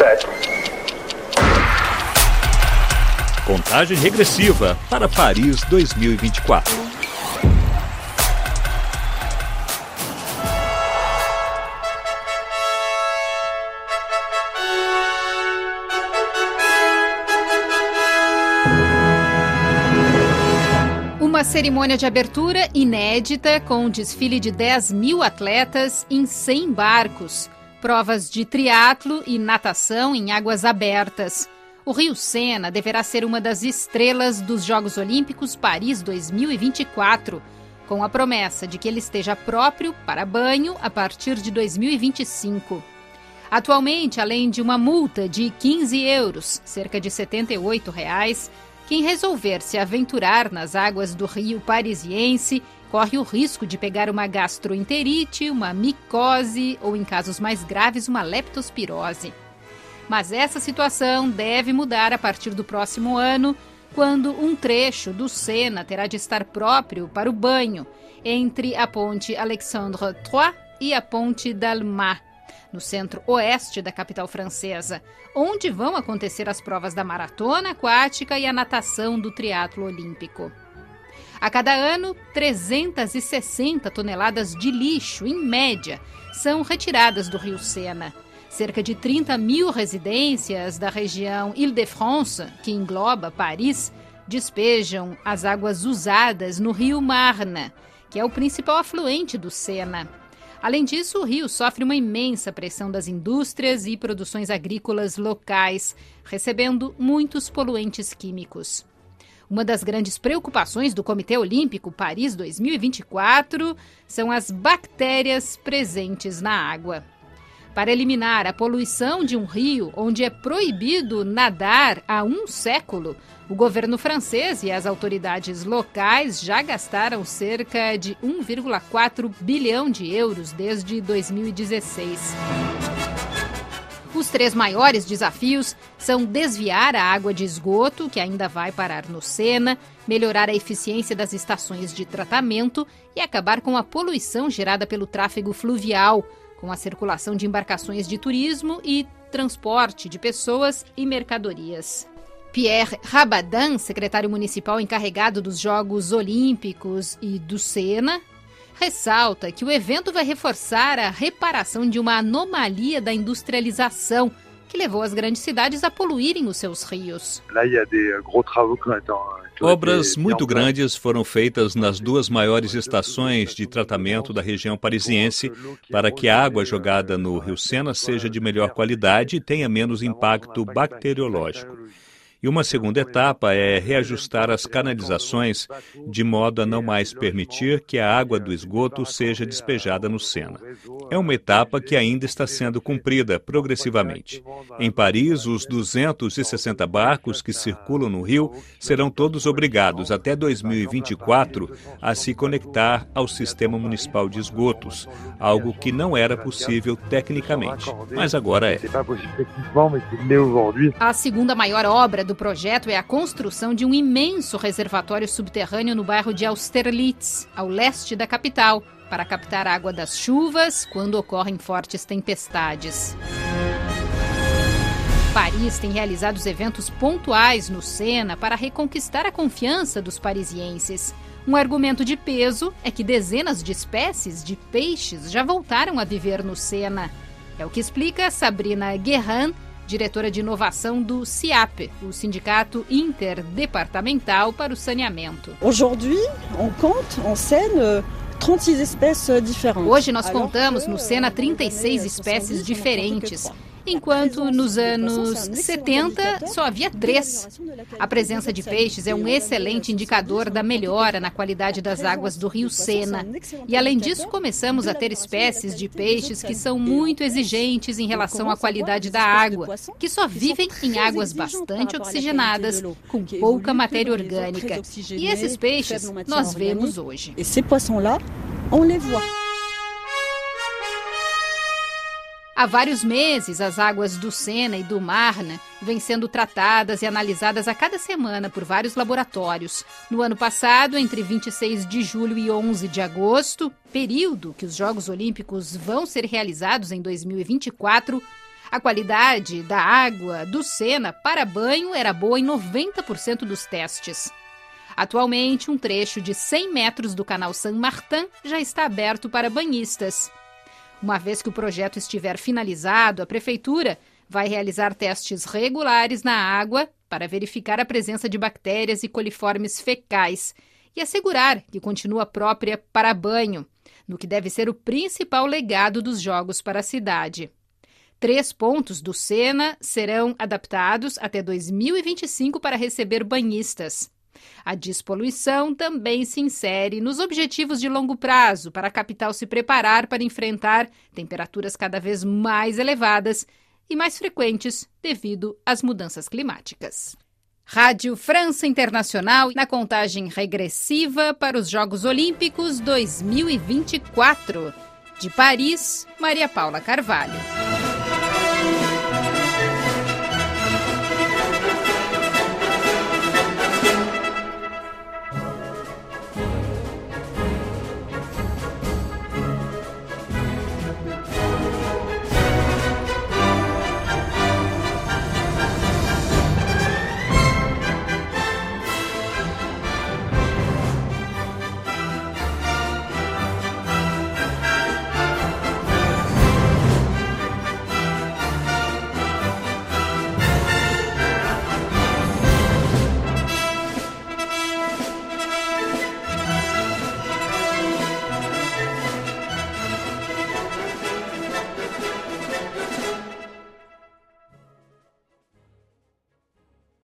Sete. Contagem regressiva para Paris 2024. Uma cerimônia de abertura inédita com um desfile de 10 mil atletas em 100 barcos, provas de triatlo e natação em águas abertas. O Rio Sena deverá ser uma das estrelas dos Jogos Olímpicos Paris 2024, com a promessa de que ele esteja próprio para banho a partir de 2025. Atualmente, além de uma multa de 15 euros, cerca de 78 reais, quem resolver se aventurar nas águas do rio parisiense corre o risco de pegar uma gastroenterite, uma micose ou, em casos mais graves, uma leptospirose. Mas essa situação deve mudar a partir do próximo ano, quando um trecho do Sena terá de estar próprio para o banho, entre a ponte Alexandre III e a ponte d'Alma, no centro-oeste da capital francesa, onde vão acontecer as provas da maratona aquática e a natação do triatlo olímpico. A cada ano, 360 toneladas de lixo, em média, são retiradas do rio Sena. Cerca de 30 mil residências da região Île-de-France, que engloba Paris, despejam as águas usadas no rio Marne, que é o principal afluente do Sena. Além disso, o rio sofre uma imensa pressão das indústrias e produções agrícolas locais, recebendo muitos poluentes químicos. Uma das grandes preocupações do Comitê Olímpico Paris 2024 são as bactérias presentes na água para eliminar a poluição de um rio onde é proibido nadar há um século. O governo francês e as autoridades locais já gastaram cerca de 1,4 bilhão de euros desde 2016. Os três maiores desafios são desviar a água de esgoto, que ainda vai parar no Sena, melhorar a eficiência das estações de tratamento e acabar com a poluição gerada pelo tráfego fluvial, com a circulação de embarcações de turismo e transporte de pessoas e mercadorias. Pierre Rabadan, secretário municipal encarregado dos Jogos Olímpicos e do Sena, ressalta que o evento vai reforçar a reparação de uma anomalia da industrialização que levou as grandes cidades a poluírem os seus rios. Obras muito grandes foram feitas nas duas maiores estações de tratamento da região parisiense para que a água jogada no Rio Sena seja de melhor qualidade e tenha menos impacto bacteriológico. E uma segunda etapa é reajustar as canalizações de modo a não mais permitir que a água do esgoto seja despejada no Sena. É uma etapa que ainda está sendo cumprida progressivamente. Em Paris, os 260 barcos que circulam no rio serão todos obrigados até 2024 a se conectar ao sistema municipal de esgotos, algo que não era possível tecnicamente, mas agora é. A segunda maior obra do projeto é a construção de um imenso reservatório subterrâneo no bairro de Austerlitz, ao leste da capital, para captar água das chuvas quando ocorrem fortes tempestades. Paris tem realizado os eventos pontuais no Sena para reconquistar a confiança dos parisienses. Um argumento de peso é que dezenas de espécies de peixes já voltaram a viver no Sena. É o que explica Sabrina Guerran, diretora de inovação do CIAP, o Sindicato Interdepartamental para o Saneamento. Aujourd'hui, on compte en Seine 36 espécies diferentes. Hoje nós contamos no Sena 36 espécies diferentes enquanto nos anos 70 só havia três. A presença de peixes é um excelente indicador da melhora na qualidade das águas do rio Sena. E além disso, começamos a ter espécies de peixes que são muito exigentes em relação à qualidade da água, que só vivem em águas bastante oxigenadas, com pouca matéria orgânica. E esses peixes nós vemos hoje. E esses poissons-là, on les voit. Há vários meses, as águas do Sena e do Marne vêm sendo tratadas e analisadas a cada semana por vários laboratórios. No ano passado, entre 26 de julho e 11 de agosto, período que os Jogos Olímpicos vão ser realizados em 2024, A qualidade da água do Sena para banho era boa em 90% dos testes. Atualmente, um trecho de 100 metros do canal Saint-Martin já está aberto para banhistas. Uma vez que o projeto estiver finalizado, a Prefeitura vai realizar testes regulares na água para verificar a presença de bactérias e coliformes fecais e assegurar que continua própria para banho, no que deve ser o principal legado dos Jogos para a cidade. Três pontos do Sena serão adaptados até 2025 para receber banhistas. A despoluição também se insere nos objetivos de longo prazo para a capital se preparar para enfrentar temperaturas cada vez mais elevadas e mais frequentes devido às mudanças climáticas. Rádio França Internacional na contagem regressiva para os Jogos Olímpicos 2024. De Paris, Maria Paula Carvalho.